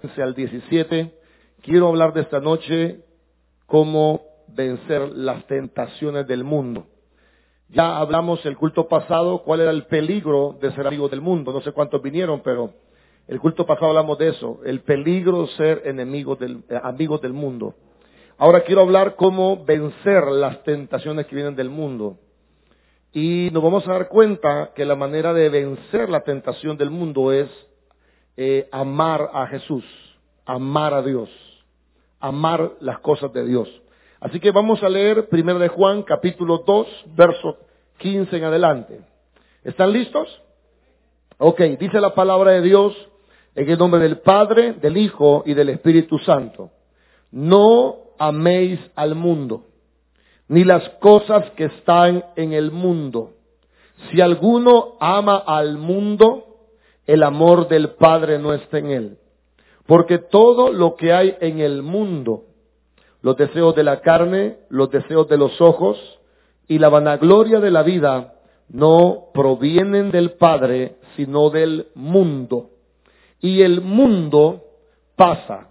15 al 17, quiero hablar de esta noche cómo vencer las tentaciones del mundo. Ya hablamos el culto pasado cuál era el peligro de ser amigo del mundo. No sé cuántos vinieron, pero el culto pasado hablamos de eso, el peligro de ser enemigos del, eh, amigos del mundo. Ahora quiero hablar cómo vencer las tentaciones que vienen del mundo. Y nos vamos a dar cuenta que la manera de vencer la tentación del mundo es eh, amar a Jesús, amar a Dios, amar las cosas de Dios. Así que vamos a leer primero de Juan capítulo 2, verso 15 en adelante. ¿Están listos? Ok, dice la palabra de Dios en el nombre del Padre, del Hijo y del Espíritu Santo. No améis al mundo, ni las cosas que están en el mundo. Si alguno ama al mundo, el amor del Padre no está en él. Porque todo lo que hay en el mundo, los deseos de la carne, los deseos de los ojos y la vanagloria de la vida, no provienen del Padre, sino del mundo. Y el mundo pasa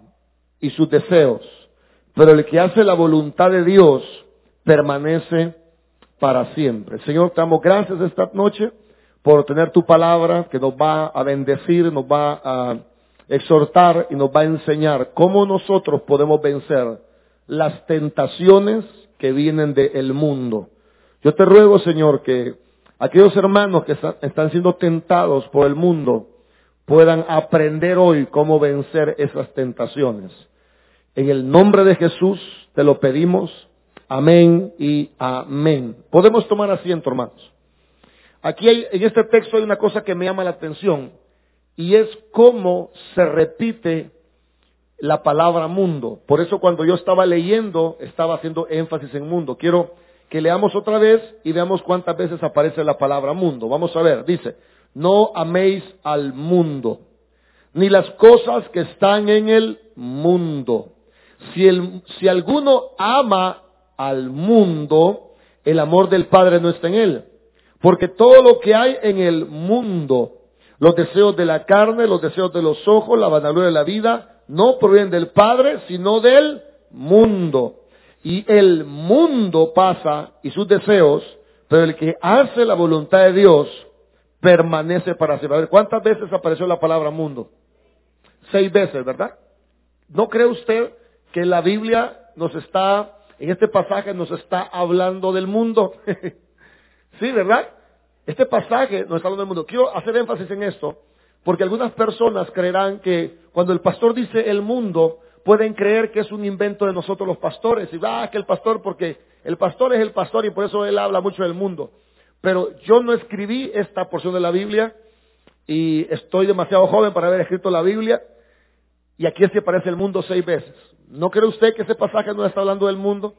y sus deseos, pero el que hace la voluntad de Dios permanece para siempre. Señor, te damos gracias esta noche por tener tu palabra que nos va a bendecir, nos va a exhortar y nos va a enseñar cómo nosotros podemos vencer las tentaciones que vienen del mundo. Yo te ruego, Señor, que aquellos hermanos que están siendo tentados por el mundo puedan aprender hoy cómo vencer esas tentaciones. En el nombre de Jesús te lo pedimos. Amén y amén. Podemos tomar asiento, hermanos. Aquí hay, en este texto hay una cosa que me llama la atención y es cómo se repite la palabra mundo. Por eso cuando yo estaba leyendo estaba haciendo énfasis en mundo. Quiero que leamos otra vez y veamos cuántas veces aparece la palabra mundo. Vamos a ver, dice, no améis al mundo, ni las cosas que están en el mundo. Si, el, si alguno ama al mundo, el amor del Padre no está en él. Porque todo lo que hay en el mundo, los deseos de la carne, los deseos de los ojos, la vanagloria de la vida, no provienen del Padre, sino del mundo. Y el mundo pasa y sus deseos, pero el que hace la voluntad de Dios permanece para siempre. A ver, ¿cuántas veces apareció la palabra mundo? Seis veces, ¿verdad? ¿No cree usted que la Biblia nos está, en este pasaje nos está hablando del mundo? Sí, ¿verdad? Este pasaje nos está hablando del mundo. Quiero hacer énfasis en esto, porque algunas personas creerán que cuando el pastor dice el mundo, pueden creer que es un invento de nosotros los pastores. Y va, ah, que el pastor, porque el pastor es el pastor y por eso él habla mucho del mundo. Pero yo no escribí esta porción de la Biblia y estoy demasiado joven para haber escrito la Biblia. Y aquí es que aparece el mundo seis veces. ¿No cree usted que ese pasaje no está hablando del mundo?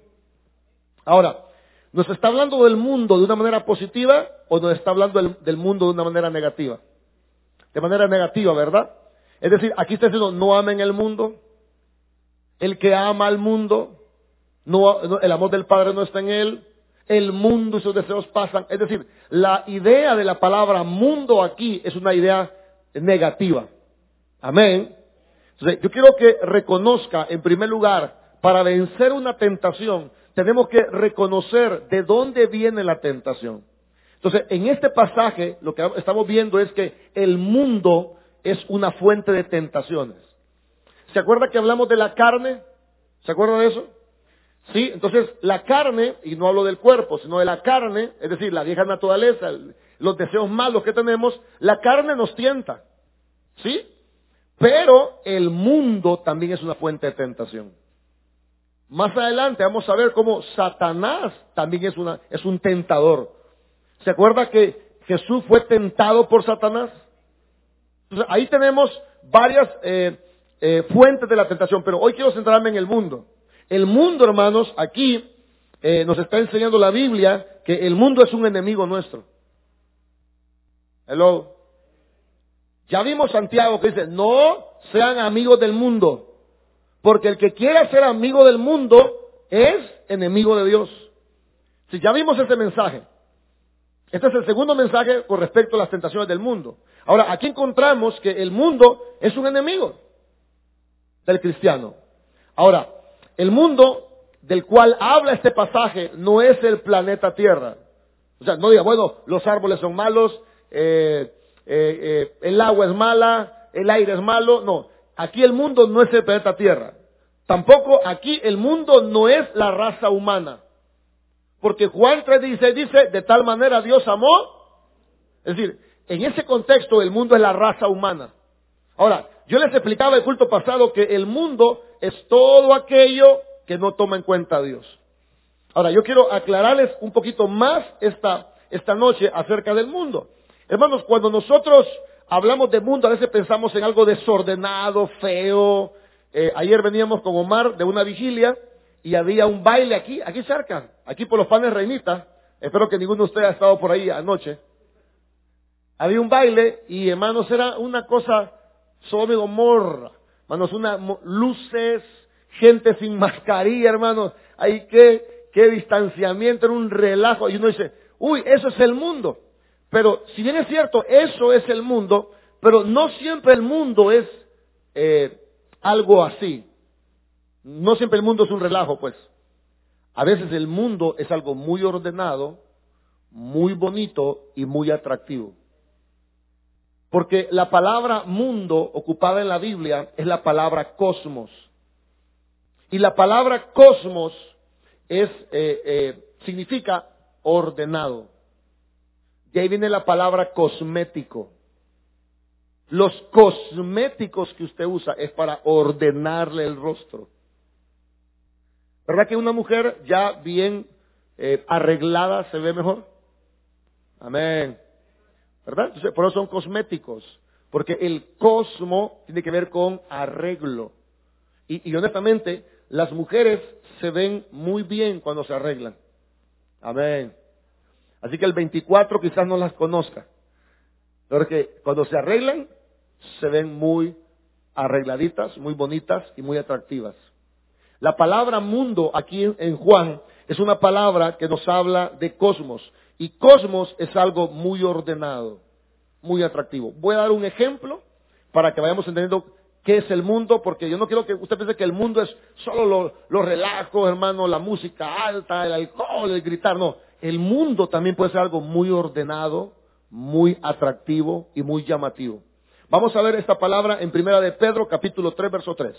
Ahora, ¿Nos está hablando del mundo de una manera positiva o nos está hablando del, mundo de una manera negativa? De manera negativa, ¿verdad? Es decir, aquí está diciendo, no amen el mundo. El que ama al mundo, no, el amor del Padre no está en él. El mundo y sus deseos pasan. Es decir, la idea de la palabra mundo aquí es una idea negativa. Amén. Entonces, yo quiero que reconozca, en primer lugar, para vencer una tentación, tenemos que reconocer de dónde viene la tentación. Entonces, en este pasaje lo que estamos viendo es que el mundo es una fuente de tentaciones. ¿Se acuerda que hablamos de la carne? ¿Se acuerda de eso? Sí, entonces la carne, y no hablo del cuerpo, sino de la carne, es decir, la vieja naturaleza, los deseos malos que tenemos, la carne nos tienta. ¿Sí? Pero el mundo también es una fuente de tentación. Más adelante vamos a ver cómo Satanás también es, una, es un tentador. ¿Se acuerda que Jesús fue tentado por Satanás? Ahí tenemos varias eh, eh, fuentes de la tentación, pero hoy quiero centrarme en el mundo. El mundo, hermanos, aquí eh, nos está enseñando la Biblia que el mundo es un enemigo nuestro. Hello. Ya vimos Santiago que dice, no sean amigos del mundo. Porque el que quiera ser amigo del mundo es enemigo de Dios. Si ya vimos ese mensaje. Este es el segundo mensaje con respecto a las tentaciones del mundo. Ahora, aquí encontramos que el mundo es un enemigo. del cristiano. Ahora, el mundo del cual habla este pasaje no es el planeta Tierra. O sea, no diga, bueno, los árboles son malos, eh, eh, eh, el agua es mala, el aire es malo. No, aquí el mundo no es el planeta Tierra. Tampoco aquí el mundo no es la raza humana. Porque Juan 3 dice, dice, de tal manera Dios amó. Es decir, en ese contexto el mundo es la raza humana. Ahora, yo les explicaba el culto pasado que el mundo es todo aquello que no toma en cuenta a Dios. Ahora, yo quiero aclararles un poquito más esta, esta noche acerca del mundo. Hermanos, cuando nosotros hablamos de mundo, a veces pensamos en algo desordenado, feo. Eh, ayer veníamos con Omar de una vigilia y había un baile aquí, aquí cerca, aquí por los panes Reinita. Espero que ninguno de ustedes haya estado por ahí anoche. Había un baile y hermanos era una cosa solo Gomorra. Hermanos, una luces, gente sin mascarilla, hermanos. Hay que, qué distanciamiento, era un relajo. Y uno dice, uy, eso es el mundo. Pero si bien es cierto, eso es el mundo, pero no siempre el mundo es eh, algo así. No siempre el mundo es un relajo, pues. A veces el mundo es algo muy ordenado, muy bonito y muy atractivo. Porque la palabra mundo ocupada en la Biblia es la palabra cosmos. Y la palabra cosmos eh, eh, significa ordenado. De ahí viene la palabra cosmético. Los cosméticos que usted usa es para ordenarle el rostro. ¿Verdad que una mujer ya bien eh, arreglada se ve mejor? Amén. ¿Verdad? Entonces, por eso son cosméticos. Porque el cosmo tiene que ver con arreglo. Y, y honestamente, las mujeres se ven muy bien cuando se arreglan. Amén. Así que el 24 quizás no las conozca. Porque cuando se arreglan, se ven muy arregladitas, muy bonitas y muy atractivas. La palabra mundo aquí en Juan es una palabra que nos habla de cosmos. Y cosmos es algo muy ordenado, muy atractivo. Voy a dar un ejemplo para que vayamos entendiendo qué es el mundo, porque yo no quiero que usted piense que el mundo es solo los relajos, hermano, la música alta, el alcohol, el gritar. No, el mundo también puede ser algo muy ordenado, muy atractivo y muy llamativo. Vamos a ver esta palabra en Primera de Pedro, capítulo 3, verso 3.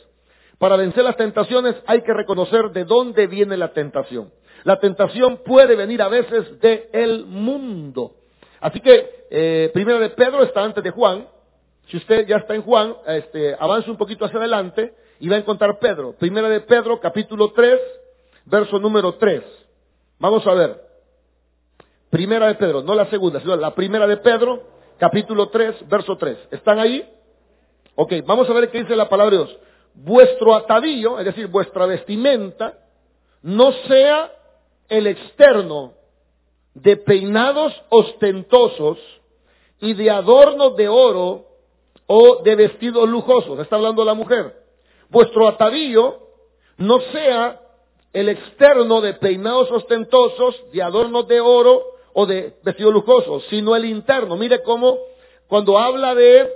Para vencer las tentaciones hay que reconocer de dónde viene la tentación. La tentación puede venir a veces del el mundo. Así que, eh, primero de Pedro está antes de Juan. Si usted ya está en Juan, este, avance un poquito hacia adelante y va a encontrar Pedro. Primera de Pedro, capítulo 3, verso número 3. Vamos a ver. Primera de Pedro, no la segunda, sino la primera de Pedro, capítulo 3, verso 3. ¿Están ahí? Ok, vamos a ver qué dice la palabra de Dios vuestro atavío, es decir, vuestra vestimenta, no sea el externo de peinados ostentosos y de adornos de oro o de vestidos lujosos. Está hablando la mujer. Vuestro atavío no sea el externo de peinados ostentosos, de adornos de oro o de vestidos lujosos, sino el interno. Mire cómo cuando habla de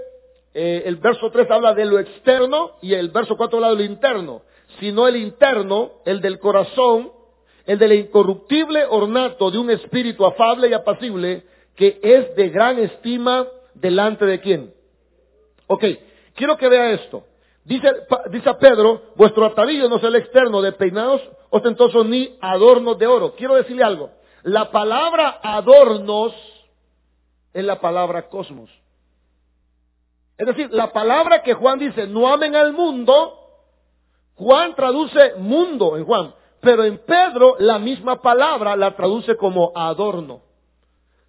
eh, el verso 3 habla de lo externo y el verso 4 habla de lo interno, sino el interno, el del corazón, el del incorruptible ornato de un espíritu afable y apacible que es de gran estima delante de quién. Ok, quiero que vea esto. Dice, dice Pedro, vuestro atavío no es el externo de peinados ostentosos ni adornos de oro. Quiero decirle algo. La palabra adornos es la palabra cosmos. Es decir, la palabra que Juan dice, no amen al mundo, Juan traduce mundo en Juan, pero en Pedro la misma palabra la traduce como adorno.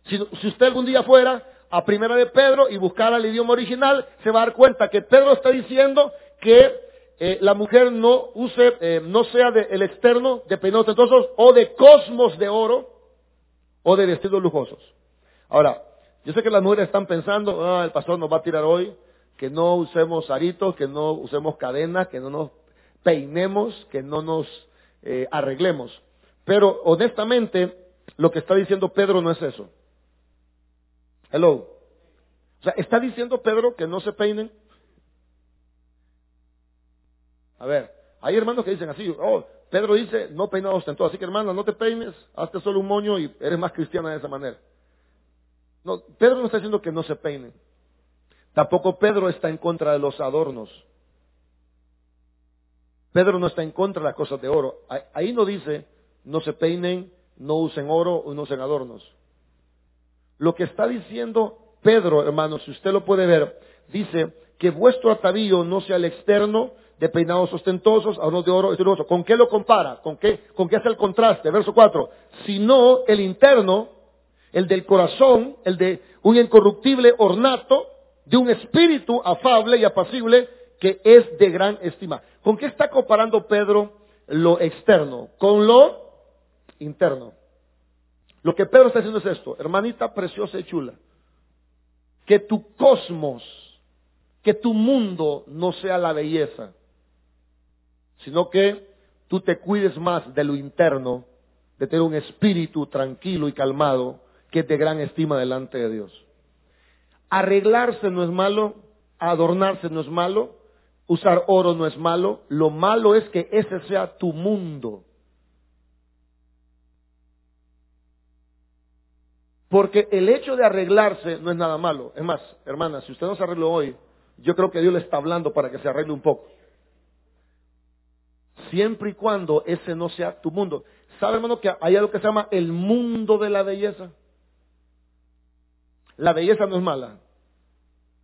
Si, usted algún día fuera a Primera de Pedro y buscara el idioma original, se va a dar cuenta que Pedro está diciendo que eh, la mujer no use, eh, no sea del externo de peinados tentosos o de cosmos de oro o de vestidos lujosos. Ahora, yo sé que las mujeres están pensando, ah, el pastor nos va a tirar hoy, que no usemos aritos, que no usemos cadenas, que no nos peinemos, que no nos eh, arreglemos. Pero honestamente, lo que está diciendo Pedro no es eso. Hello. O sea, ¿está diciendo Pedro que no se peinen? A ver, hay hermanos que dicen así, oh, Pedro dice, no peinados ostentoso, así que hermana, no te peines, hazte solo un moño y eres más cristiana de esa manera. No, Pedro no está diciendo que no se peinen. Tampoco Pedro está en contra de los adornos. Pedro no está en contra de las cosas de oro. Ahí no dice, no se peinen, no usen oro o no usen adornos. Lo que está diciendo Pedro, hermanos, si usted lo puede ver, dice que vuestro atavío no sea el externo de peinados ostentosos, adornos de oro, otro. ¿Con qué lo compara? ¿Con qué, ¿Con qué hace el contraste? Verso 4. Sino el interno, el del corazón, el de un incorruptible ornato, de un espíritu afable y apacible que es de gran estima. ¿Con qué está comparando Pedro lo externo? Con lo interno. Lo que Pedro está haciendo es esto, hermanita preciosa y chula, que tu cosmos, que tu mundo no sea la belleza, sino que tú te cuides más de lo interno, de tener un espíritu tranquilo y calmado, que es de gran estima delante de Dios. Arreglarse no es malo, adornarse no es malo, usar oro no es malo, lo malo es que ese sea tu mundo. Porque el hecho de arreglarse no es nada malo. Es más, hermana, si usted no se arregló hoy, yo creo que Dios le está hablando para que se arregle un poco. Siempre y cuando ese no sea tu mundo. ¿Sabe, hermano, que hay algo que se llama el mundo de la belleza? La belleza no es mala.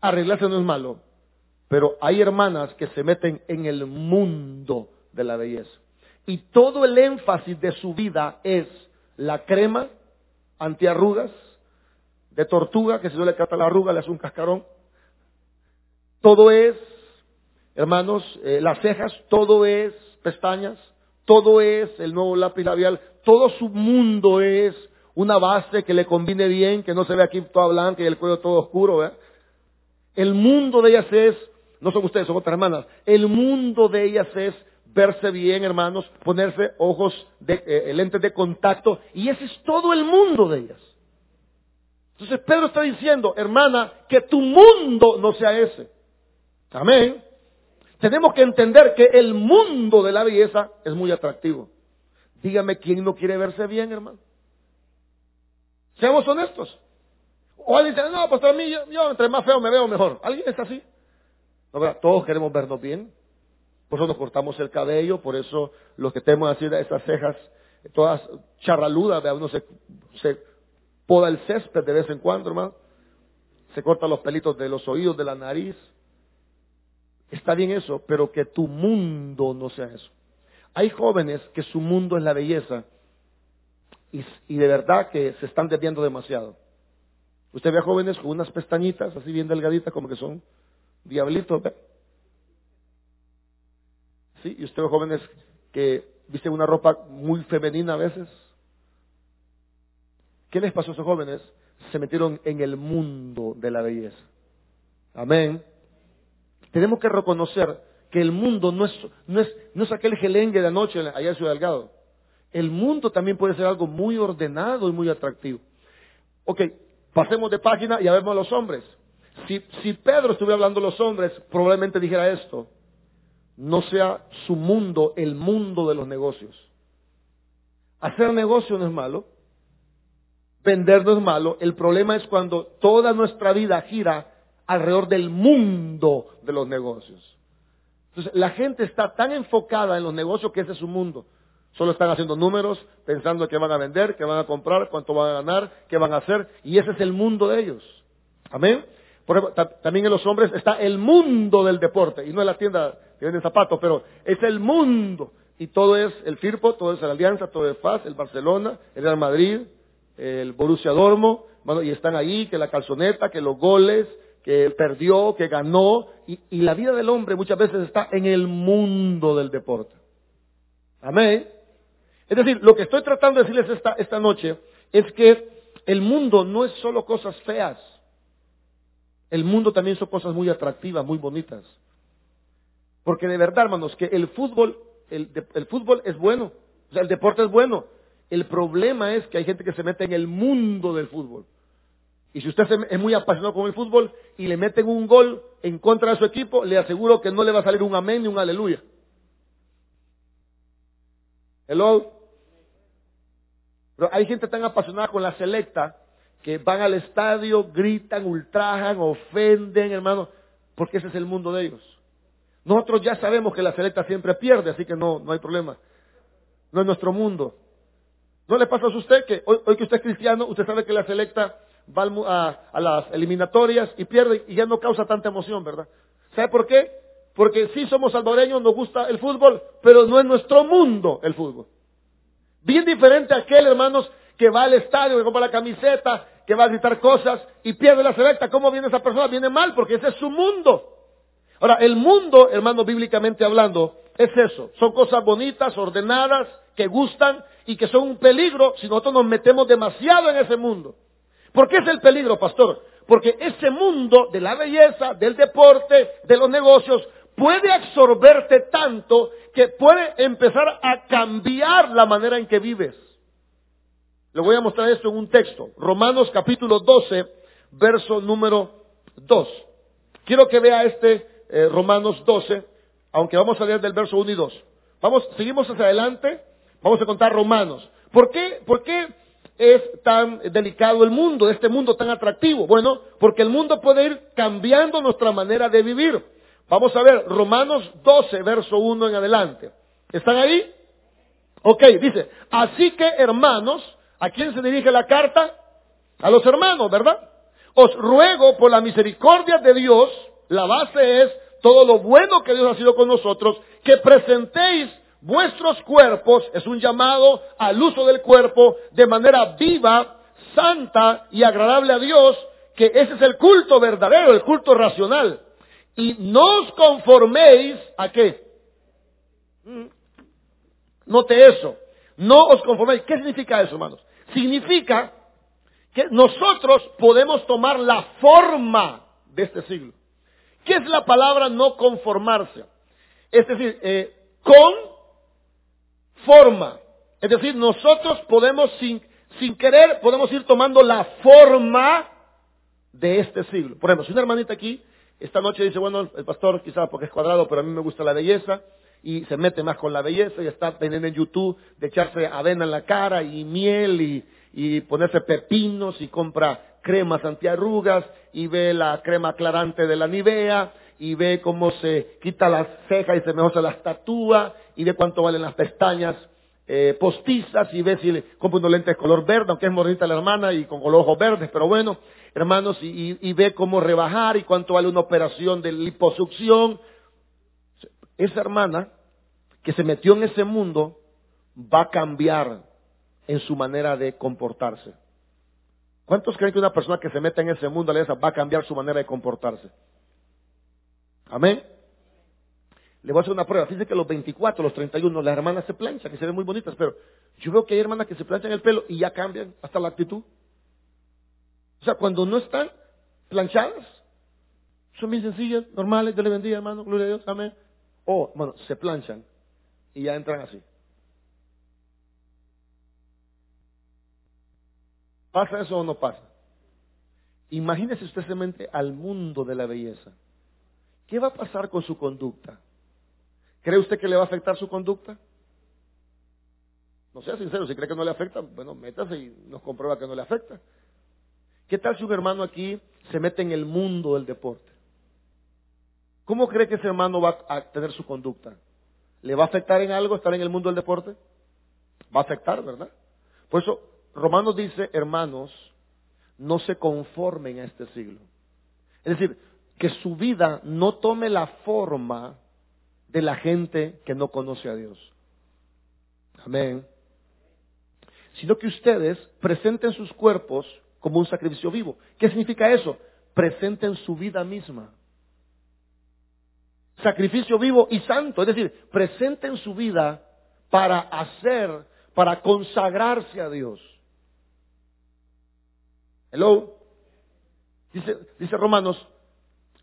Arreglarse no es malo. Pero hay hermanas que se meten en el mundo de la belleza. Y todo el énfasis de su vida es la crema antiarrugas, de tortuga, que si no le cata la arruga le hace un cascarón. Todo es, hermanos, eh, las cejas, todo es pestañas, todo es el nuevo lápiz labial, todo su mundo es una base que le combine bien, que no se ve aquí toda blanca y el cuello todo oscuro. El mundo de ellas es, no son ustedes, son otras hermanas, el mundo de ellas es verse bien, hermanos, ponerse ojos de eh, lentes de contacto, y ese es todo el mundo de ellas. Entonces Pedro está diciendo, hermana, que tu mundo no sea ese. Amén. Tenemos que entender que el mundo de la belleza es muy atractivo. Dígame quién no quiere verse bien, hermano. Seamos honestos. O alguien dice, no, pues a mí, yo, entre más feo me veo mejor. ¿Alguien está así? Todos queremos vernos bien. Por eso nos cortamos el cabello, por eso los que tenemos así esas cejas todas charraludas, uno se, se poda el césped de vez en cuando, hermano. Se corta los pelitos de los oídos, de la nariz. Está bien eso, pero que tu mundo no sea eso. Hay jóvenes que su mundo es la belleza y, de verdad que se están desviando demasiado. Usted ve a jóvenes con unas pestañitas así bien delgaditas como que son diablitos, ¿ve? ¿Sí? Y ustedes jóvenes que visten una ropa muy femenina a veces. ¿Qué les pasó a esos jóvenes? Se metieron en el mundo de la belleza. Amén. Tenemos que reconocer que el mundo no es, no es, no es aquel gelengue de anoche allá en Ciudad Delgado. El mundo también puede ser algo muy ordenado y muy atractivo. Ok, pasemos de página y vemos a los hombres. Si, si Pedro estuviera hablando a los hombres, probablemente dijera esto no sea su mundo el mundo de los negocios. Hacer negocio no es malo, vender no es malo, el problema es cuando toda nuestra vida gira alrededor del mundo de los negocios. Entonces, la gente está tan enfocada en los negocios que ese es su mundo. Solo están haciendo números, pensando que van a vender, que van a comprar, cuánto van a ganar, qué van a hacer, y ese es el mundo de ellos. Amén. Por ejemplo, también en los hombres está el mundo del deporte, y no es la tienda que vende zapatos, pero es el mundo. Y todo es el Firpo, todo es la Alianza, todo es FAS, el Barcelona, el Real Madrid, el Borussia Dormo, y están ahí, que la calzoneta, que los goles, que perdió, que ganó, y, la vida del hombre muchas veces está en el mundo del deporte. Amén. Es decir, lo que estoy tratando de decirles esta, noche es que el mundo no es solo cosas feas. El mundo también son cosas muy atractivas, muy bonitas. Porque de verdad, hermanos, que el fútbol, el, fútbol es bueno, o sea, el deporte es bueno. El problema es que hay gente que se mete en el mundo del fútbol. Y si usted es muy apasionado con el fútbol y le meten un gol en contra de su equipo, le aseguro que no le va a salir un amén ni un aleluya. Hello. Pero hay gente tan apasionada con la selecta que van al estadio, gritan, ultrajan, ofenden, hermano, porque ese es el mundo de ellos. Nosotros ya sabemos que la selecta siempre pierde, así que no, no hay problema. No es nuestro mundo. ¿No le pasa a usted que hoy, que usted es cristiano, usted sabe que la selecta va a, las eliminatorias y pierde y ya no causa tanta emoción, ¿verdad? ¿Sabe por qué? Porque sí somos salvadoreños, nos gusta el fútbol, pero no es nuestro mundo el fútbol. Bien diferente a aquel, hermanos, que va al estadio, que compra la camiseta, que va a gritar cosas y pierde la selecta. ¿Cómo viene esa persona? Viene mal, porque ese es su mundo. Ahora, el mundo, hermanos, bíblicamente hablando, es eso. Son cosas bonitas, ordenadas, que gustan y que son un peligro si nosotros nos metemos demasiado en ese mundo. ¿Por qué es el peligro, pastor? Porque ese mundo de la belleza, del deporte, de los negocios, puede absorberte tanto que puede empezar a cambiar la manera en que vives. Le voy a mostrar esto en un texto. Romanos capítulo 12, verso número 2. Quiero que vea este eh, Romanos 12, aunque vamos a leer del verso 1 y 2. Vamos, seguimos hacia adelante, vamos a contar Romanos. ¿Por qué, ¿Por qué es tan delicado el mundo, este mundo tan atractivo? Bueno, porque el mundo puede ir cambiando nuestra manera de vivir. Vamos a ver Romanos 12, verso 1 en adelante. ¿Están ahí? Ok, dice, así que hermanos, ¿a quién se dirige la carta? A los hermanos, ¿verdad? Os ruego por la misericordia de Dios, la base es todo lo bueno que Dios ha sido con nosotros, que presentéis vuestros cuerpos, es un llamado al uso del cuerpo, de manera viva, santa y agradable a Dios, que ese es el culto verdadero, el culto racional. Y no os conforméis a qué? Mm. Note eso. No os conforméis. ¿Qué significa eso, hermanos? Significa que nosotros podemos tomar la forma de este siglo. ¿Qué es la palabra no conformarse? Es decir, eh, con forma. Es decir, nosotros podemos sin, sin querer, podemos ir tomando la forma de este siglo. Por ejemplo, si una hermanita aquí esta noche dice, bueno, el pastor quizás porque es cuadrado, pero a mí me gusta la belleza, y se mete más con la belleza y está teniendo en YouTube de echarse avena en la cara y miel y, y ponerse pepinos y compra cremas antiarrugas y ve la crema aclarante de la Nivea y ve cómo se quita las cejas y se mejor se las y ve cuánto valen las pestañas eh, postizas y ve si le compra unos lentes color verde, aunque es morrita la hermana y con ojos verdes, pero bueno, hermanos, y, ve cómo rebajar y cuánto vale una operación de liposucción. Esa hermana que se metió en ese mundo va a cambiar en su manera de comportarse. ¿Cuántos creen que una persona que se mete en ese mundo va a cambiar su manera de comportarse? Amén. Le voy a hacer una prueba. Fíjense que los 24, los 31, las hermanas se planchan, que se ven muy bonitas, pero yo veo que hay hermanas que se planchan el pelo y ya cambian hasta la actitud. O sea, cuando no están planchadas, son bien sencillas, normales, Dios le bendiga, hermano, gloria a Dios, amén. O, bueno, se planchan y ya entran así. ¿Pasa eso o no pasa? Imagínese usted se mente al mundo de la belleza. ¿Qué va a pasar con su conducta? ¿Cree usted que le va a afectar su conducta? No sea sincero, si cree que no le afecta, bueno, métase y nos comprueba que no le afecta. ¿Qué tal si un hermano aquí se mete en el mundo del deporte? ¿Cómo cree que ese hermano va a tener su conducta? ¿Le va a afectar en algo estar en el mundo del deporte? Va a afectar, ¿verdad? Por eso Romanos dice, hermanos, no se conformen a este siglo. Es decir, que su vida no tome la forma de la gente que no conoce a Dios. Amén. Sino que ustedes presenten sus cuerpos como un sacrificio vivo. ¿Qué significa eso? Presenten su vida misma. Sacrificio vivo y santo, es decir, presenten su vida para hacer, para consagrarse a Dios. Hello. Dice, dice Romanos,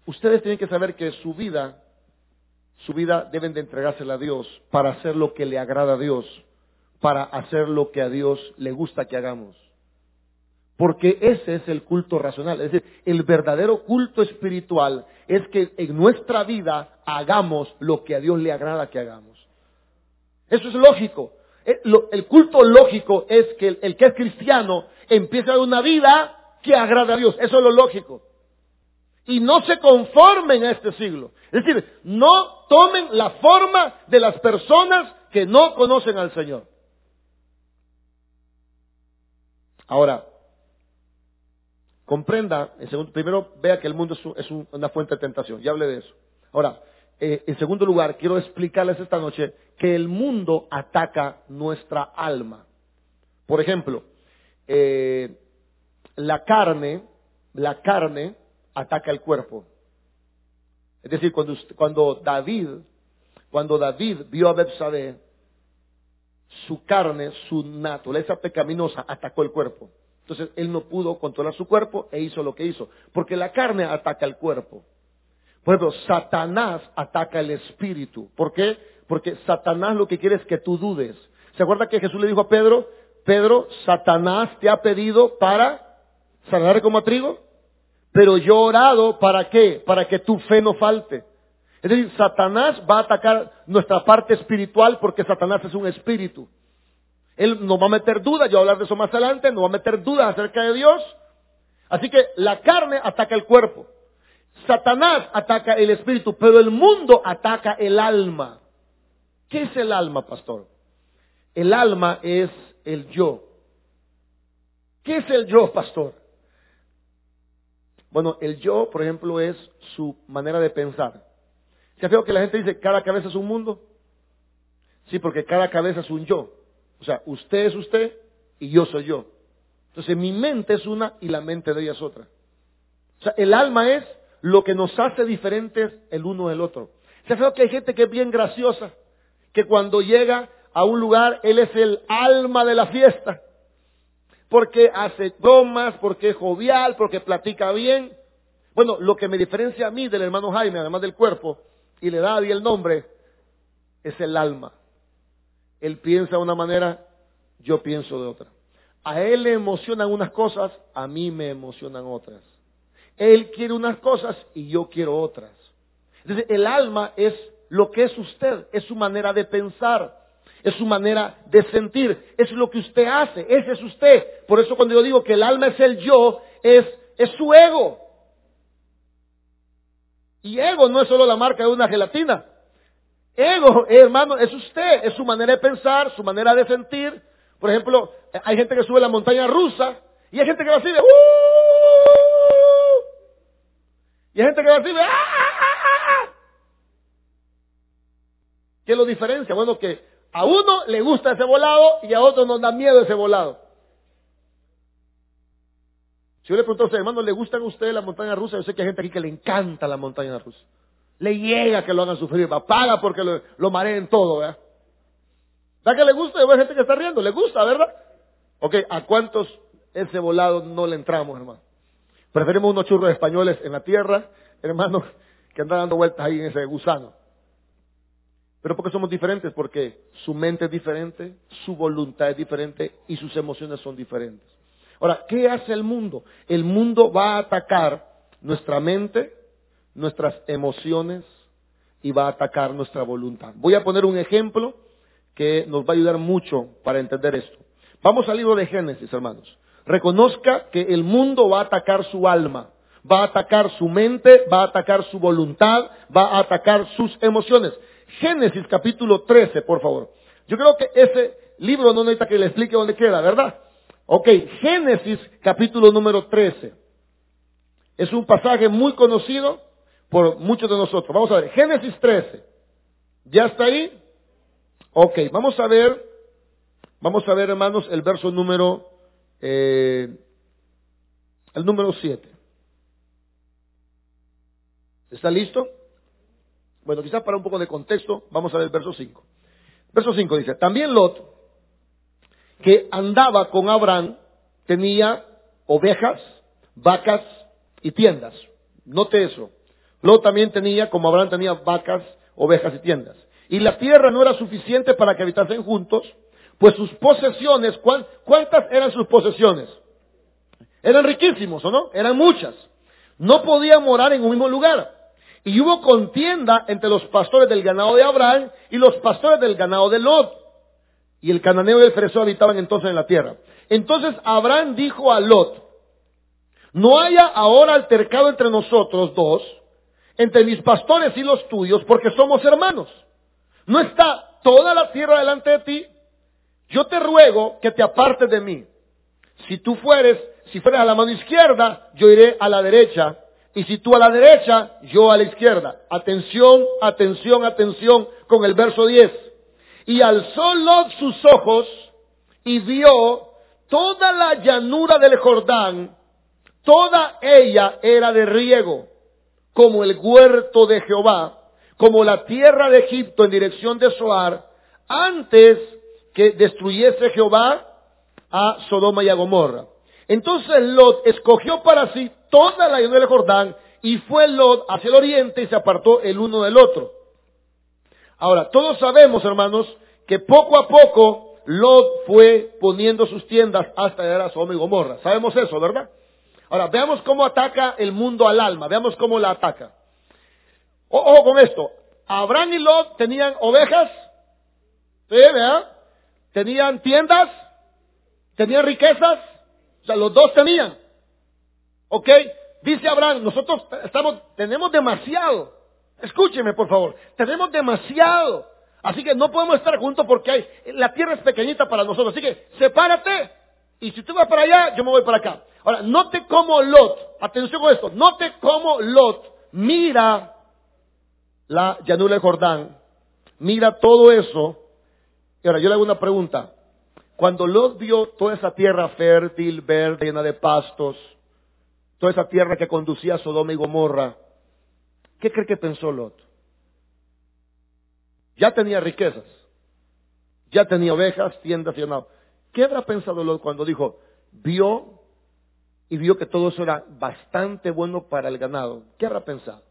ustedes tienen que saber que su vida, su vida deben de entregársela a Dios para hacer lo que le agrada a Dios, para hacer lo que a Dios le gusta que hagamos. Porque ese es el culto racional. Es decir, el verdadero culto espiritual es que en nuestra vida hagamos lo que a Dios le agrada que hagamos. Eso es lógico. eh, el culto lógico es que el, que es cristiano empieza una vida que agrada a Dios. Eso es lo lógico. Y no se conformen a este siglo. Es decir, no tomen la forma de las personas que no conocen al Señor. Ahora, comprenda, primero vea que el mundo es, una fuente de tentación, ya hablé de eso. Ahora, eh, en segundo lugar, quiero explicarles esta noche que el mundo ataca nuestra alma. Por ejemplo, eh, la carne, la carne ataca el cuerpo. Es decir, cuando, cuando David, cuando David vio a Betsabé, su carne, su naturaleza pecaminosa atacó el cuerpo. Entonces él no pudo controlar su cuerpo e hizo lo que hizo, porque la carne ataca el cuerpo. Por ejemplo, Satanás ataca el espíritu. ¿Por qué? Porque Satanás lo que quiere es que tú dudes. ¿Se acuerda que Jesús le dijo a Pedro, Pedro, Satanás te ha pedido para sanar como trigo? Pero yo he orado para qué? Para que tu fe no falte. Es decir, Satanás va a atacar nuestra parte espiritual porque Satanás es un espíritu. Él nos va a meter dudas, yo voy a hablar de eso más adelante, nos va a meter dudas acerca de Dios. Así que la carne ataca el cuerpo. Satanás ataca el espíritu, pero el mundo ataca el alma. ¿Qué es el alma, pastor? El alma es el yo. ¿Qué es el yo, pastor? Bueno, el yo, por ejemplo, es su manera de pensar. ¿Se ha que la gente dice cada cabeza es un mundo? Sí, porque cada cabeza es un yo. O sea, usted es usted y yo soy yo. Entonces mi mente es una y la mente de ella es otra. O sea, el alma es lo que nos hace diferentes el uno del otro. Se ha que hay gente que es bien graciosa, que cuando llega a un lugar, él es el alma de la fiesta porque hace bromas, porque es jovial, porque platica bien. Bueno, lo que me diferencia a mí del hermano Jaime, además del cuerpo, y le da y el nombre, es el alma. Él piensa de una manera, yo pienso de otra. A él le emocionan unas cosas, a mí me emocionan otras. Él quiere unas cosas y yo quiero otras. Entonces, el alma es lo que es usted, es su manera de pensar es su manera de sentir, es lo que usted hace, ese es usted. Por eso cuando yo digo que el alma es el yo, es, es su ego. Y ego no es solo la marca de una gelatina. Ego, hermano, es usted, es su manera de pensar, su manera de sentir. Por ejemplo, hay gente que sube la montaña rusa y hay gente que va así de ¡Uh! y hay gente que va así de ¡Ah! ¿Qué lo diferencia? Bueno, que a uno le gusta ese volado y a otro nos da miedo ese volado. Si yo le pregunto a usted, hermano, ¿le gustan a usted la montaña rusa? Yo sé que hay gente aquí que le encanta la montaña rusa. Le llega que lo hagan sufrir, paga porque lo, mareen todo, ¿verdad? ¿Da que le gusta? Hay gente que está riendo, le gusta, ¿verdad? Ok, ¿a cuántos ese volado no le entramos, hermano? Preferimos unos churros españoles en la tierra, hermano, que andan dando vueltas ahí en ese gusano. Pero porque somos diferentes, porque su mente es diferente, su voluntad es diferente y sus emociones son diferentes. Ahora, ¿qué hace el mundo? El mundo va a atacar nuestra mente, nuestras emociones y va a atacar nuestra voluntad. Voy a poner un ejemplo que nos va a ayudar mucho para entender esto. Vamos al libro de Génesis, hermanos. Reconozca que el mundo va a atacar su alma, va a atacar su mente, va a atacar su voluntad, va a atacar sus emociones. Génesis capítulo 13, por favor. Yo creo que ese libro no necesita que le explique dónde queda, ¿verdad? Ok, Génesis capítulo número 13. Es un pasaje muy conocido por muchos de nosotros. Vamos a ver, Génesis 13. ¿Ya está ahí? Ok, vamos a ver, vamos a ver hermanos el verso número, eh, el número 7. ¿Está listo? Bueno, quizás para un poco de contexto, vamos a ver el verso 5. Verso 5 dice, también Lot, que andaba con Abraham, tenía ovejas, vacas y tiendas. Note eso. Lot también tenía, como Abraham tenía vacas, ovejas y tiendas. Y la tierra no era suficiente para que habitasen juntos, pues sus posesiones, ¿cuántas eran sus posesiones? Eran riquísimos, ¿o no? Eran muchas. No podían morar en un mismo lugar. Y hubo contienda entre los pastores del ganado de Abraham y los pastores del ganado de Lot. y el cananeo y el ferezeo habitaban entonces en la tierra. Entonces Abraham dijo a Lot, no haya ahora altercado entre nosotros dos, entre mis pastores y los tuyos, porque somos hermanos. No está toda la tierra delante de ti. Yo te ruego que te apartes de mí. Si tú fueres, si fueres a la mano izquierda, yo iré a la derecha. Y si tú a la derecha, yo a la izquierda. Atención, atención, atención con el verso 10. Y alzó Lot sus ojos y vio toda la llanura del Jordán, toda ella era de riego, como el huerto de Jehová, como la tierra de Egipto en dirección de Soar, antes que destruyese Jehová a Sodoma y a Gomorra. Entonces Lot escogió para sí toda la llanura del Jordán y fue Lot hacia el oriente y se apartó el uno del otro. Ahora, todos sabemos, hermanos, que poco a poco Lot fue poniendo sus tiendas hasta llegar a Sodoma y Gomorra. Sabemos eso, ¿verdad? Ahora, veamos cómo ataca el mundo al alma, veamos cómo la ataca. Ojo con esto, Abraham y Lot tenían ovejas, ¿sí, verdad? Tenían tiendas, tenían riquezas, los dos tenían. ¿Ok? Dice Abraham, nosotros estamos, tenemos demasiado. Escúcheme, por favor. Tenemos demasiado. Así que no podemos estar juntos porque hay, la tierra es pequeñita para nosotros. Así que sepárate. Y si tú vas para allá, yo me voy para acá. Ahora, note cómo Lot, atención con esto, note cómo Lot mira la llanura de Jordán, mira todo eso. Y ahora yo le hago una pregunta. Cuando Lot vio toda esa tierra fértil, verde, llena de pastos, toda esa tierra que conducía a Sodoma y Gomorra, ¿qué cree que pensó Lot? Ya tenía riquezas, ya tenía ovejas, tiendas y ganado. ¿Qué habrá pensado Lot cuando dijo, vio y vio que todo eso era bastante bueno para el ganado? ¿Qué habrá pensado?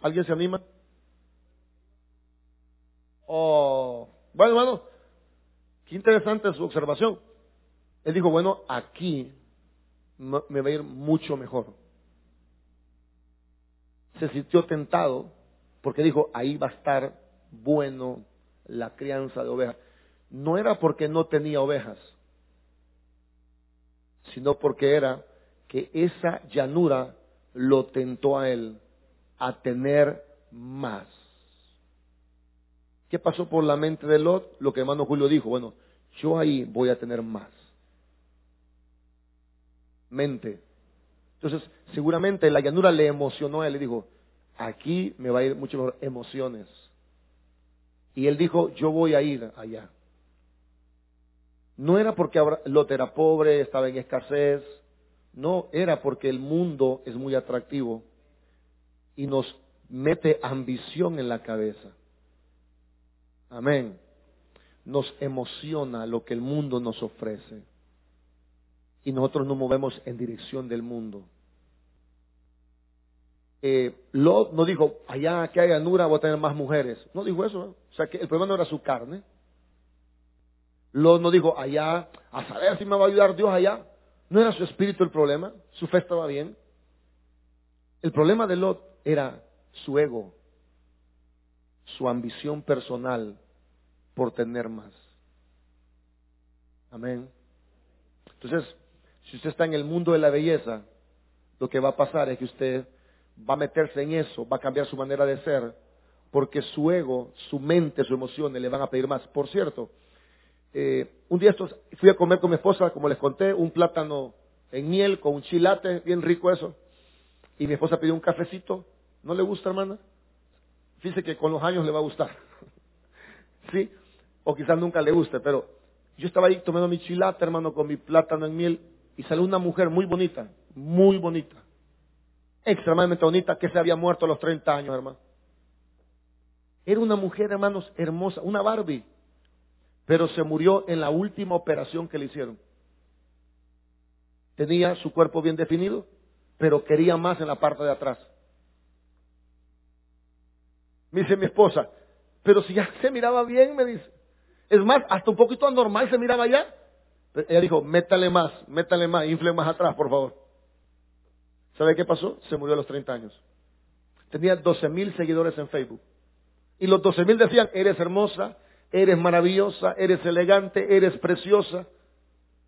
¿Alguien se anima? Oh, bueno, hermano, qué interesante su observación. Él dijo, bueno, aquí me va a ir mucho mejor. Se sintió tentado porque dijo, ahí va a estar bueno la crianza de ovejas. No era porque no tenía ovejas, sino porque era que esa llanura lo tentó a él a tener más. ¿Qué pasó por la mente de Lot? Lo que hermano Julio dijo, bueno, yo ahí voy a tener más mente. Entonces, seguramente la llanura le emocionó a él, le dijo, aquí me va a ir mucho mejor emociones. Y él dijo, yo voy a ir allá. No era porque Lot era pobre, estaba en escasez, no, era porque el mundo es muy atractivo y nos mete ambición en la cabeza. Amén. Nos emociona lo que el mundo nos ofrece y nosotros nos movemos en dirección del mundo. Eh, Lot no dijo, allá que haya nura voy a tener más mujeres. No dijo eso. O sea, que el problema no era su carne. Lot no dijo, allá, a saber si me va a ayudar Dios allá. No era su espíritu el problema. Su fe estaba bien. El problema de Lot era su ego, su ambición personal por tener más. Amén. Entonces, si usted está en el mundo de la belleza, lo que va a pasar es que usted va a meterse en eso, va a cambiar su manera de ser, porque su ego, su mente, sus emociones le van a pedir más. Por cierto, eh, un día fui a comer con mi esposa, como les conté, un plátano en miel con un chilate, bien rico eso, y mi esposa pidió un cafecito. ¿No le gusta, hermana? Fíjese que con los años le va a gustar. ¿Sí? O quizás nunca le guste, pero yo estaba ahí tomando mi chilate, hermano, con mi plátano en miel, y salió una mujer muy bonita, muy bonita, extremadamente bonita, que se había muerto a los 30 años, hermano. Era una mujer, hermanos, hermosa, una Barbie, pero se murió en la última operación que le hicieron. Tenía su cuerpo bien definido, pero quería más en la parte de atrás. Me dice mi esposa, pero si ya se miraba bien, me dice. Es más, hasta un poquito anormal se miraba ya. Ella dijo, métale más, métale más, infle más atrás, por favor. ¿Sabe qué pasó? Se murió a los 30 años. Tenía 12 mil seguidores en Facebook. Y los doce mil decían, eres hermosa, eres maravillosa, eres elegante, eres preciosa.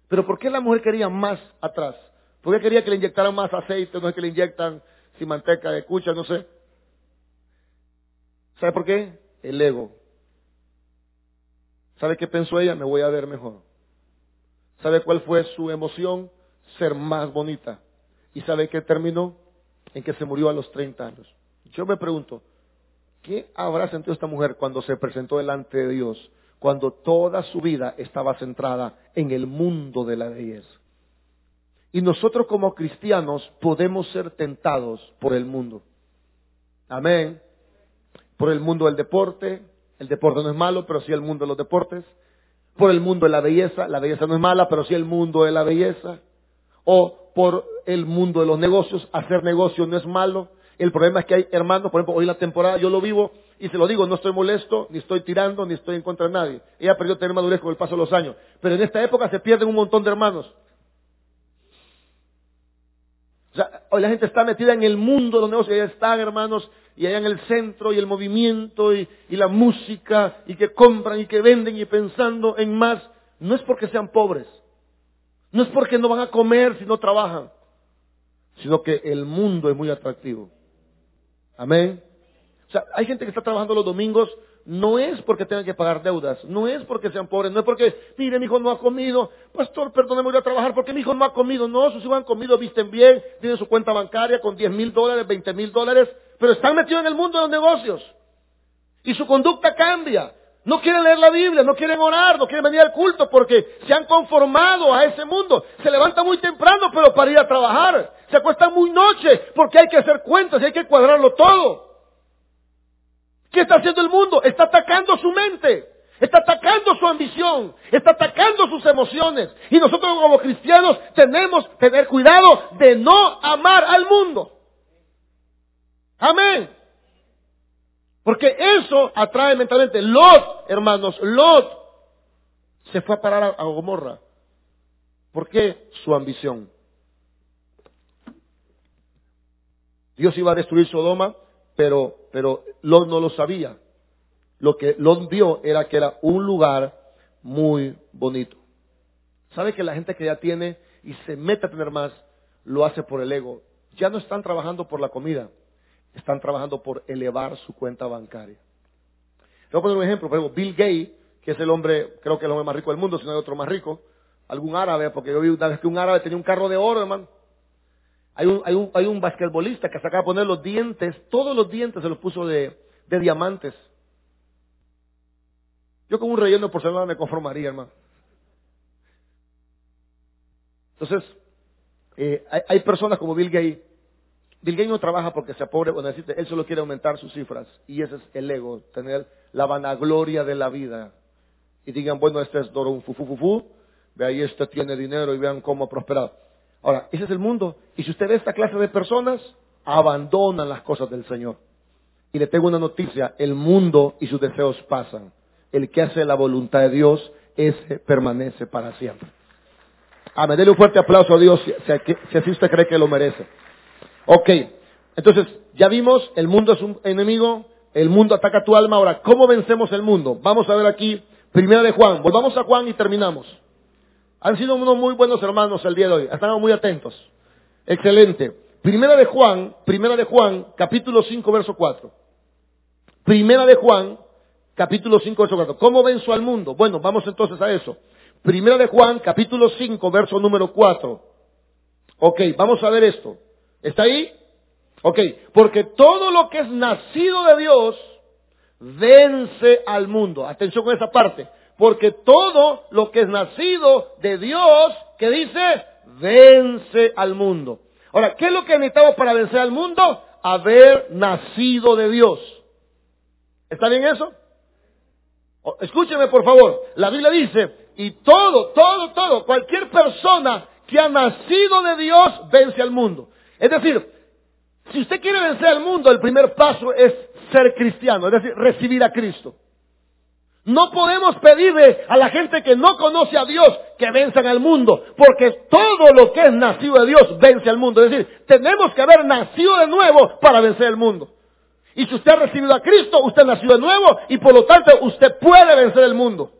Pero ¿por qué la mujer quería más atrás? ¿Por qué quería que le inyectaran más aceite? No es que le inyectan sin manteca de cucha, no sé. ¿Sabe por qué? El ego. ¿Sabe qué pensó ella? Me voy a ver mejor. ¿Sabe cuál fue su emoción? Ser más bonita. ¿Y sabe qué terminó? En que se murió a los 30 años. Yo me pregunto, ¿qué habrá sentido esta mujer cuando se presentó delante de Dios? Cuando toda su vida estaba centrada en el mundo de la belleza. Y nosotros como cristianos podemos ser tentados por el mundo. Amén. Por el mundo del deporte. El deporte no es malo, pero sí el mundo de los deportes. Por el mundo de la belleza. La belleza no es mala, pero sí el mundo de la belleza. O por el mundo de los negocios. Hacer negocio no es malo. El problema es que hay hermanos, por ejemplo, hoy la temporada yo lo vivo y se lo digo, no estoy molesto, ni estoy tirando, ni estoy en contra de nadie. Ella perdido tener madurez con el paso de los años. Pero en esta época se pierden un montón de hermanos. O sea, hoy la gente está metida en el mundo donde negocios, allá están hermanos, y allá en el centro, y el movimiento, y, y la música, y que compran, y que venden, y pensando en más. No es porque sean pobres, no es porque no van a comer si no trabajan, sino que el mundo es muy atractivo. Amén. O sea, hay gente que está trabajando los domingos no es porque tengan que pagar deudas, no es porque sean pobres, no es porque, mire, mi hijo no ha comido, pastor, perdóneme, voy a trabajar porque mi hijo no ha comido. No, sus hijos han comido, visten bien, tienen su cuenta bancaria con 10 mil dólares, 20 mil dólares, pero están metidos en el mundo de los negocios. Y su conducta cambia. No quieren leer la Biblia, no quieren orar, no quieren venir al culto porque se han conformado a ese mundo. Se levantan muy temprano, pero para ir a trabajar. Se acuestan muy noche porque hay que hacer cuentas y hay que cuadrarlo todo. ¿Qué está haciendo el mundo? Está atacando su mente. Está atacando su ambición, está atacando sus emociones. Y nosotros como cristianos tenemos que tener cuidado de no amar al mundo. Amén. Porque eso atrae mentalmente. Lot, hermanos, Lot se fue a parar a Gomorra. ¿Por qué? Su ambición. Dios iba a destruir Sodoma pero, pero Lot no lo sabía. Lo que Lot vio era que era un lugar muy bonito. ¿Sabe que la gente que ya tiene y se mete a tener más, lo hace por el ego? Ya no están trabajando por la comida, están trabajando por elevar su cuenta bancaria. Voy a poner un ejemplo, por ejemplo, Bill Gates, que es el hombre, creo que el hombre más rico del mundo, si no hay otro más rico, algún árabe, porque yo vi una vez que un árabe tenía un carro de oro, hermano. Hay un, basquetbolista que se acaba poner los dientes, todos los dientes se los puso de, diamantes. Yo con un relleno de porcelana me conformaría, hermano. Entonces, eh, hay, personas como Bill Gates. Bill Gates no trabaja porque sea pobre o necesite, él solo quiere aumentar sus cifras. Y ese es el ego, tener la vanagloria de la vida. Y digan, bueno, este es Doro un fufu ve ahí este tiene dinero y vean cómo ha prosperado. Ahora, ese es el mundo. Y si usted ve esta clase de personas, abandonan las cosas del Señor. Y le tengo una noticia, el mundo y sus deseos pasan. El que hace la voluntad de Dios, ese permanece para siempre. Amén. Dele un fuerte aplauso a Dios si, así usted cree que lo merece. Ok. Entonces, ya vimos, el mundo es un enemigo, el mundo ataca tu alma. Ahora, ¿cómo vencemos el mundo? Vamos a ver aquí, primera de Juan. Volvamos a Juan y terminamos. Han sido unos muy buenos hermanos el día de hoy. Están muy atentos. Excelente. Primera de Juan, primera de Juan, capítulo 5, verso 4. Primera de Juan, capítulo 5, verso 4. ¿Cómo venzo al mundo? Bueno, vamos entonces a eso. Primera de Juan, capítulo 5, verso número 4. Ok, vamos a ver esto. ¿Está ahí? Ok, porque todo lo que es nacido de Dios vence al mundo. Atención con esa parte. Porque todo lo que es nacido de Dios, que dice, vence al mundo. Ahora, ¿qué es lo que necesitamos para vencer al mundo? Haber nacido de Dios. ¿Está bien eso? Escúcheme por favor. La Biblia dice, y todo, todo, todo, cualquier persona que ha nacido de Dios vence al mundo. Es decir, si usted quiere vencer al mundo, el primer paso es ser cristiano, es decir, recibir a Cristo. No podemos pedirle a la gente que no conoce a Dios que venzan al mundo, porque todo lo que es nacido de Dios vence al mundo. Es decir, tenemos que haber nacido de nuevo para vencer el mundo. Y si usted ha recibido a Cristo, usted nació de nuevo y por lo tanto usted puede vencer el mundo.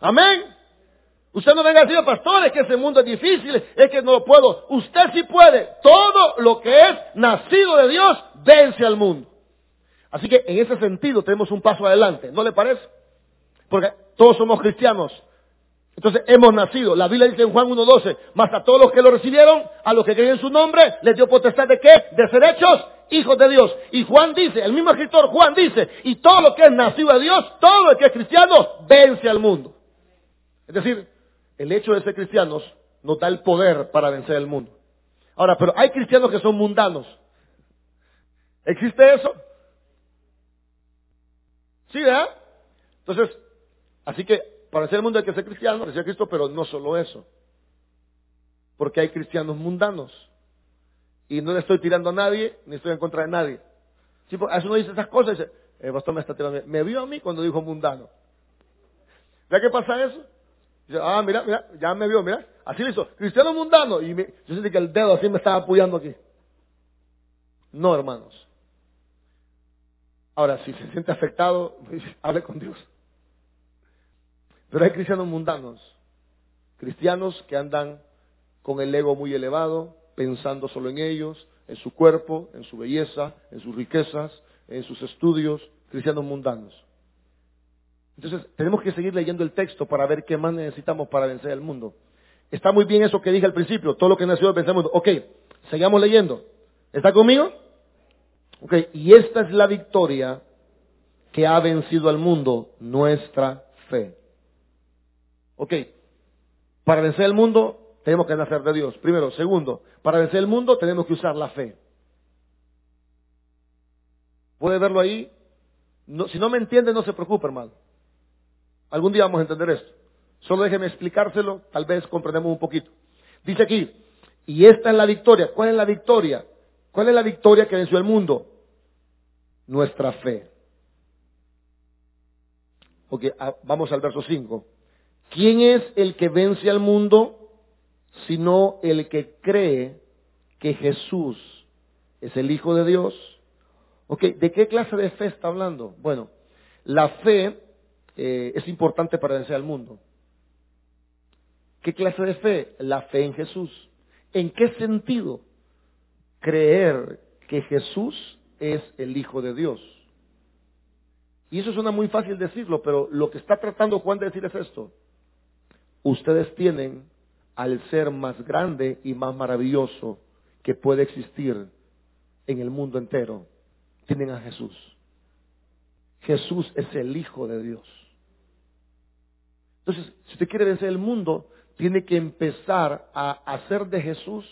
Amén. Usted no venga a decir, pastor, es que ese mundo es difícil, es que no lo puedo. Usted sí puede. Todo lo que es nacido de Dios vence al mundo. Así que en ese sentido tenemos un paso adelante, ¿no le parece? Porque todos somos cristianos. Entonces hemos nacido. La Biblia dice en Juan 1.12, más a todos los que lo recibieron, a los que creen en su nombre, les dio potestad de qué? De ser hechos hijos de Dios. Y Juan dice, el mismo escritor Juan dice, y todo lo que es nacido de Dios, todo lo que es cristiano, vence al mundo. Es decir, el hecho de ser cristianos nos da el poder para vencer el mundo. Ahora, pero hay cristianos que son mundanos. ¿Existe eso? Sí, ¿verdad? Entonces, así que para vencer el mundo hay que ser cristiano, decía Cristo, pero no solo eso. Porque hay cristianos mundanos. Y no le estoy tirando a nadie, ni estoy en contra de nadie. Sí, a eso uno dice esas cosas y dice, el pastor me está tirando. Me vio a mí cuando dijo mundano. ¿Ve qué pasa eso? Dice, ah, mira, mira, ya me vio, mira. Así lo hizo. Cristiano mundano. Y yo sentí que el dedo así me estaba apoyando aquí. No, hermanos. Ahora, si se siente afectado, hable con Dios. Pero hay cristianos mundanos. Cristianos que andan con el ego muy elevado, pensando solo en ellos, en su cuerpo, en su belleza, en sus riquezas, en sus estudios, cristianos mundanos. Entonces, tenemos que seguir leyendo el texto para ver qué más necesitamos para vencer el mundo. Está muy bien eso que dije al principio, todo lo que nació de vencer el mundo. Ok, sigamos leyendo. ¿Está conmigo? Ok, y esta es la victoria que ha vencido al mundo, nuestra fe. Ok, para vencer el mundo tenemos que nacer de Dios. Primero, segundo, para vencer el mundo tenemos que usar la fe. ¿Puede verlo ahí? si no me entiende, no se preocupe, hermano. Algún día vamos a entender esto. Solo déjeme explicárselo, tal vez comprendemos un poquito. Dice aquí, y esta es la victoria. ¿Cuál es la victoria? ¿Cuál es la victoria que venció el mundo? Nuestra fe. Ok, vamos al verso 5. ¿Quién es el que vence al mundo sino el que cree que Jesús es el Hijo de Dios? Ok, ¿de qué clase de fe está hablando? Bueno, la fe eh, es importante para vencer al mundo. ¿Qué clase de fe? La fe en Jesús. ¿En qué sentido? Creer que Jesús es el Hijo de Dios. Y eso suena muy fácil decirlo, pero lo que está tratando Juan de decir es esto. Ustedes tienen al ser más grande y más maravilloso que puede existir en el mundo entero. Tienen a Jesús. Jesús es el Hijo de Dios. Entonces, si usted quiere vencer el mundo, tiene que empezar a hacer de Jesús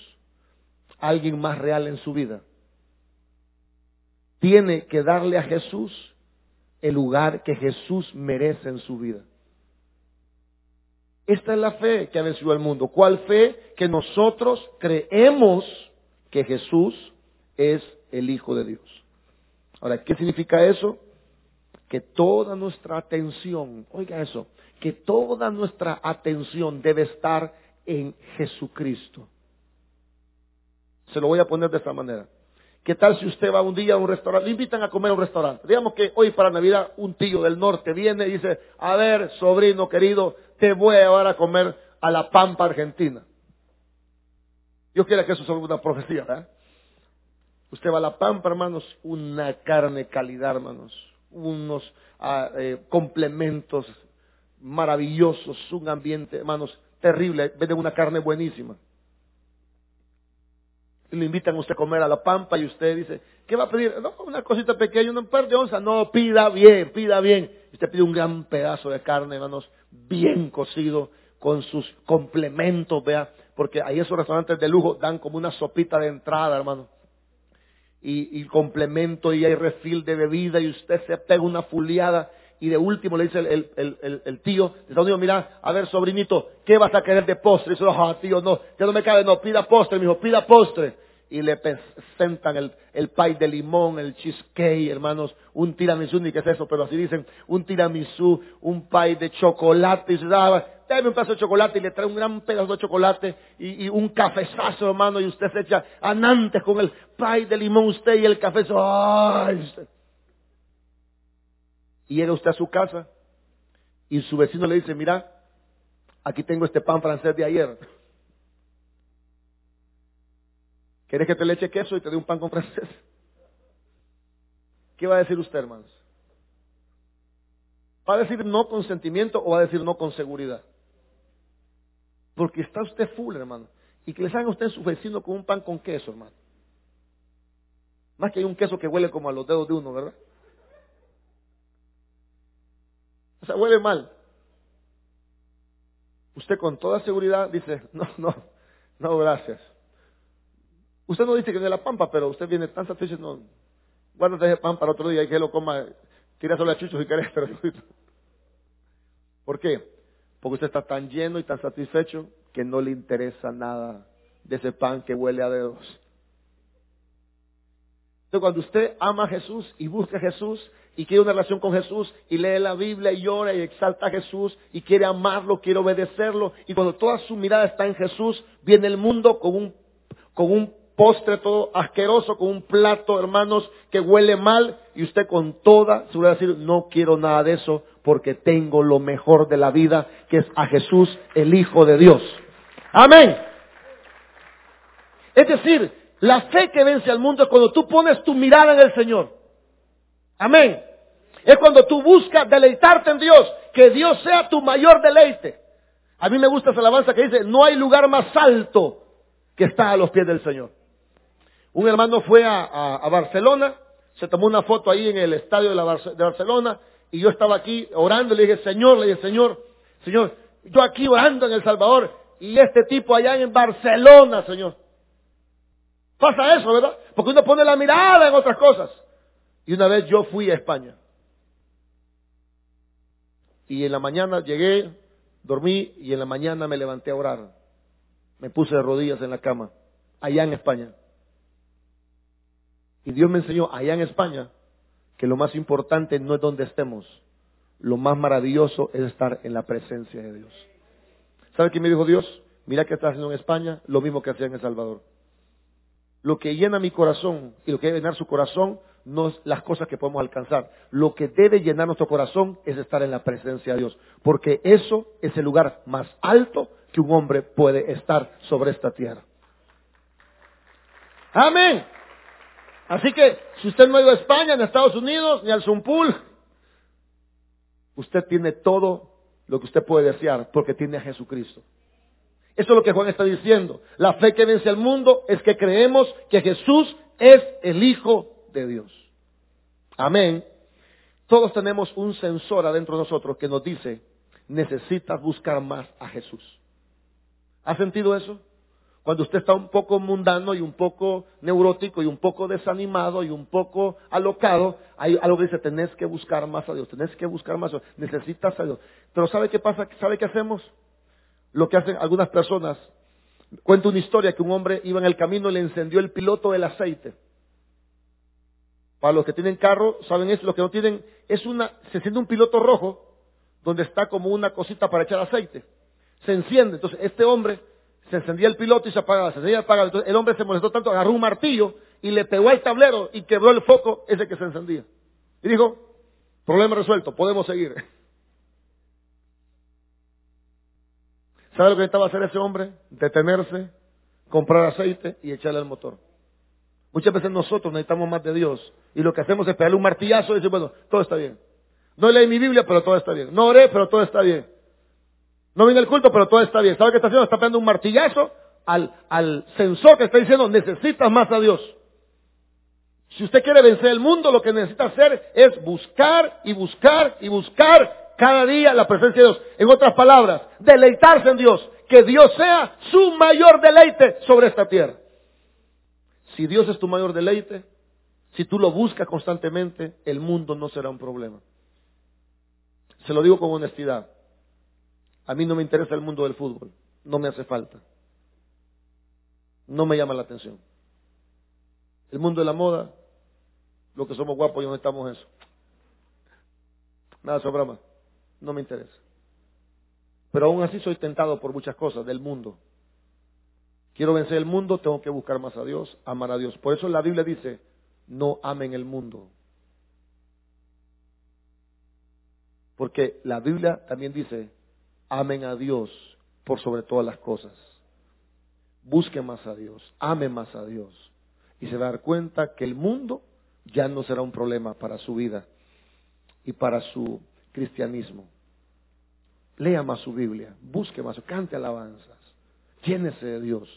alguien más real en su vida. Tiene que darle a Jesús el lugar que Jesús merece en su vida. Esta es la fe que ha vencido al mundo. ¿Cuál fe? Que nosotros creemos que Jesús es el Hijo de Dios. Ahora, ¿qué significa eso? Que toda nuestra atención, oiga eso, que toda nuestra atención debe estar en Jesucristo. Se lo voy a poner de esta manera. ¿Qué tal si usted va un día a un restaurante? Le invitan a comer a un restaurante. Digamos que hoy para Navidad un tío del norte viene y dice, a ver, sobrino querido, te voy a llevar a comer a la Pampa Argentina. Yo quiero que eso sea una profecía, ¿verdad? Usted va a la Pampa, hermanos, una carne calidad, hermanos, unos ah, eh, complementos maravillosos, un ambiente, hermanos, terrible, venden una carne buenísima. Le invitan a usted a comer a la pampa y usted dice, ¿qué va a pedir? No, una cosita pequeña, un par de onzas. No, pida bien, pida bien. Usted pide un gran pedazo de carne, hermanos, bien cocido, con sus complementos, vea, porque ahí esos restaurantes de lujo dan como una sopita de entrada, hermano. Y, complemento y hay refil de bebida y usted se pega una fuliada y de último le dice el, el, el, tío de Estados Unidos, mira, a ver sobrinito, ¿qué vas a querer de postre? Y dice, ah, tío, no, ya no me cabe, no, pida postre, mi hijo, pida postre. Y le presentan el, el pie de limón, el cheesecake, hermanos, un tiramisú, ni qué es eso, pero así dicen, un tiramisú, un pie de chocolate, y dice, ah, dame un pedazo de chocolate y le trae un gran pedazo de chocolate y, y un cafezazo, hermano, y usted se echa anantes con el pie de limón usted y el café, ay, y llega usted a su casa y su vecino le dice, mira, aquí tengo este pan francés de ayer. ¿Quieres que te le eche queso y te dé un pan con francés? ¿Qué va a decir usted, hermanos? ¿Va a decir no con sentimiento o va a decir no con seguridad? Porque está usted full, hermano. Y que le salga usted su vecino con un pan con queso, hermano. Más que hay un queso que huele como a los dedos de uno, ¿verdad? O sea, huele mal. Usted con toda seguridad dice, no, no, no, gracias. Usted no dice que es la pampa, pero usted viene tan satisfecho, no, guárdate ese pan para otro día y que lo coma, tira solo a chuchos si querés, pero ¿Por qué? Porque usted está tan lleno y tan satisfecho que no le interesa nada de ese pan que huele a dedos. Entonces cuando usted ama a Jesús y busca a Jesús y quiere una relación con Jesús y lee la Biblia y llora y exalta a Jesús y quiere amarlo, quiere obedecerlo y cuando toda su mirada está en Jesús, viene el mundo con un, con un postre todo asqueroso, con un plato, hermanos, que huele mal, y usted con toda seguridad decir, no quiero nada de eso, porque tengo lo mejor de la vida, que es a Jesús, el Hijo de Dios. Amén. Es decir, la fe que vence al mundo es cuando tú pones tu mirada en el Señor. Amén. Es cuando tú buscas deleitarte en Dios, que Dios sea tu mayor deleite. A mí me gusta esa alabanza que dice, no hay lugar más alto que está a los pies del Señor. Un hermano fue a, Barcelona, se tomó una foto ahí en el estadio de, de Barcelona y yo estaba aquí orando le dije, Señor, le dije, Señor, Señor, yo aquí orando en El Salvador y este tipo allá en Barcelona, Señor. Pasa eso, ¿verdad? Porque uno pone la mirada en otras cosas. Y una vez yo fui a España. Y en la mañana llegué, dormí y en la mañana me levanté a orar. Me puse de rodillas en la cama, allá en España. Y Dios me enseñó allá en España que lo más importante no es donde estemos, lo más maravilloso es estar en la presencia de Dios. ¿Sabe qué me dijo Dios? Mira que está haciendo en España, lo mismo que hacía en El Salvador. Lo que llena mi corazón y lo que debe llenar su corazón no es las cosas que podemos alcanzar. Lo que debe llenar nuestro corazón es estar en la presencia de Dios. Porque eso es el lugar más alto que un hombre puede estar sobre esta tierra. Amén. Así que si usted no ha ido a España, ni a Estados Unidos, ni al Zumpul, usted tiene todo lo que usted puede desear porque tiene a Jesucristo. Eso es lo que Juan está diciendo. La fe que vence al mundo es que creemos que Jesús es el Hijo de Dios. Amén. Todos tenemos un sensor adentro de nosotros que nos dice, necesitas buscar más a Jesús. ¿Ha sentido eso? Cuando usted está un poco mundano y un poco neurótico y un poco desanimado y un poco alocado, hay algo que dice, tenés que buscar más a Dios, tenés que buscar más a Dios, necesitas a Dios. Pero ¿sabe qué pasa? ¿Sabe qué hacemos? Lo que hacen algunas personas. Cuento una historia que un hombre iba en el camino y le encendió el piloto del aceite. Para los que tienen carro, saben eso, los que no tienen, es una, se enciende un piloto rojo donde está como una cosita para echar aceite. Se enciende. Entonces, este hombre se encendía el piloto y se apagaba, se encendía y apagaba. Entonces el hombre se molestó tanto, agarró un martillo y le pegó al tablero y quebró el foco ese que se encendía. Y dijo, problema resuelto, podemos seguir. ¿Sabe lo que necesitaba hacer ese hombre? Detenerse, comprar aceite y echarle al motor. Muchas veces nosotros necesitamos más de Dios y lo que hacemos es pegarle un martillazo y decir, bueno, todo está bien. No leí mi Biblia, pero todo está bien. No oré, pero todo está bien. No viene el culto, pero todo está bien. ¿Sabe qué está haciendo? Está pegando un martillazo al, al sensor que está diciendo, necesitas más a Dios. Si usted quiere vencer el mundo, lo que necesita hacer es buscar y buscar y buscar cada día la presencia de Dios. En otras palabras, deleitarse en Dios. Que Dios sea su mayor deleite sobre esta tierra. Si Dios es tu mayor deleite, si tú lo buscas constantemente, el mundo no será un problema. Se lo digo con honestidad. A mí no me interesa el mundo del fútbol, no me hace falta. No me llama la atención. El mundo de la moda, lo que somos guapos y no estamos eso. Nada sobra más. No me interesa. Pero aún así soy tentado por muchas cosas del mundo. Quiero vencer el mundo, tengo que buscar más a Dios, amar a Dios. Por eso la Biblia dice, no amen el mundo. Porque la Biblia también dice, amen a Dios por sobre todas las cosas. Busque más a Dios, ame más a Dios. Y se va a dar cuenta que el mundo ya no será un problema para su vida y para su cristianismo. Lea más su Biblia, busque más, cante alabanzas, llénese de Dios.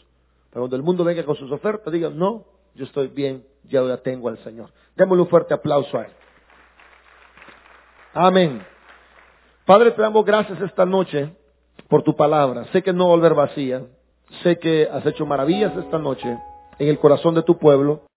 Pero cuando el mundo venga con sus ofertas, diga, no, yo estoy bien, ya ya tengo al Señor. Démosle un fuerte aplauso a Él. Amén. Padre, te damos gracias esta noche por tu palabra. Sé que no volver vacía. Sé que has hecho maravillas esta noche en el corazón de tu pueblo.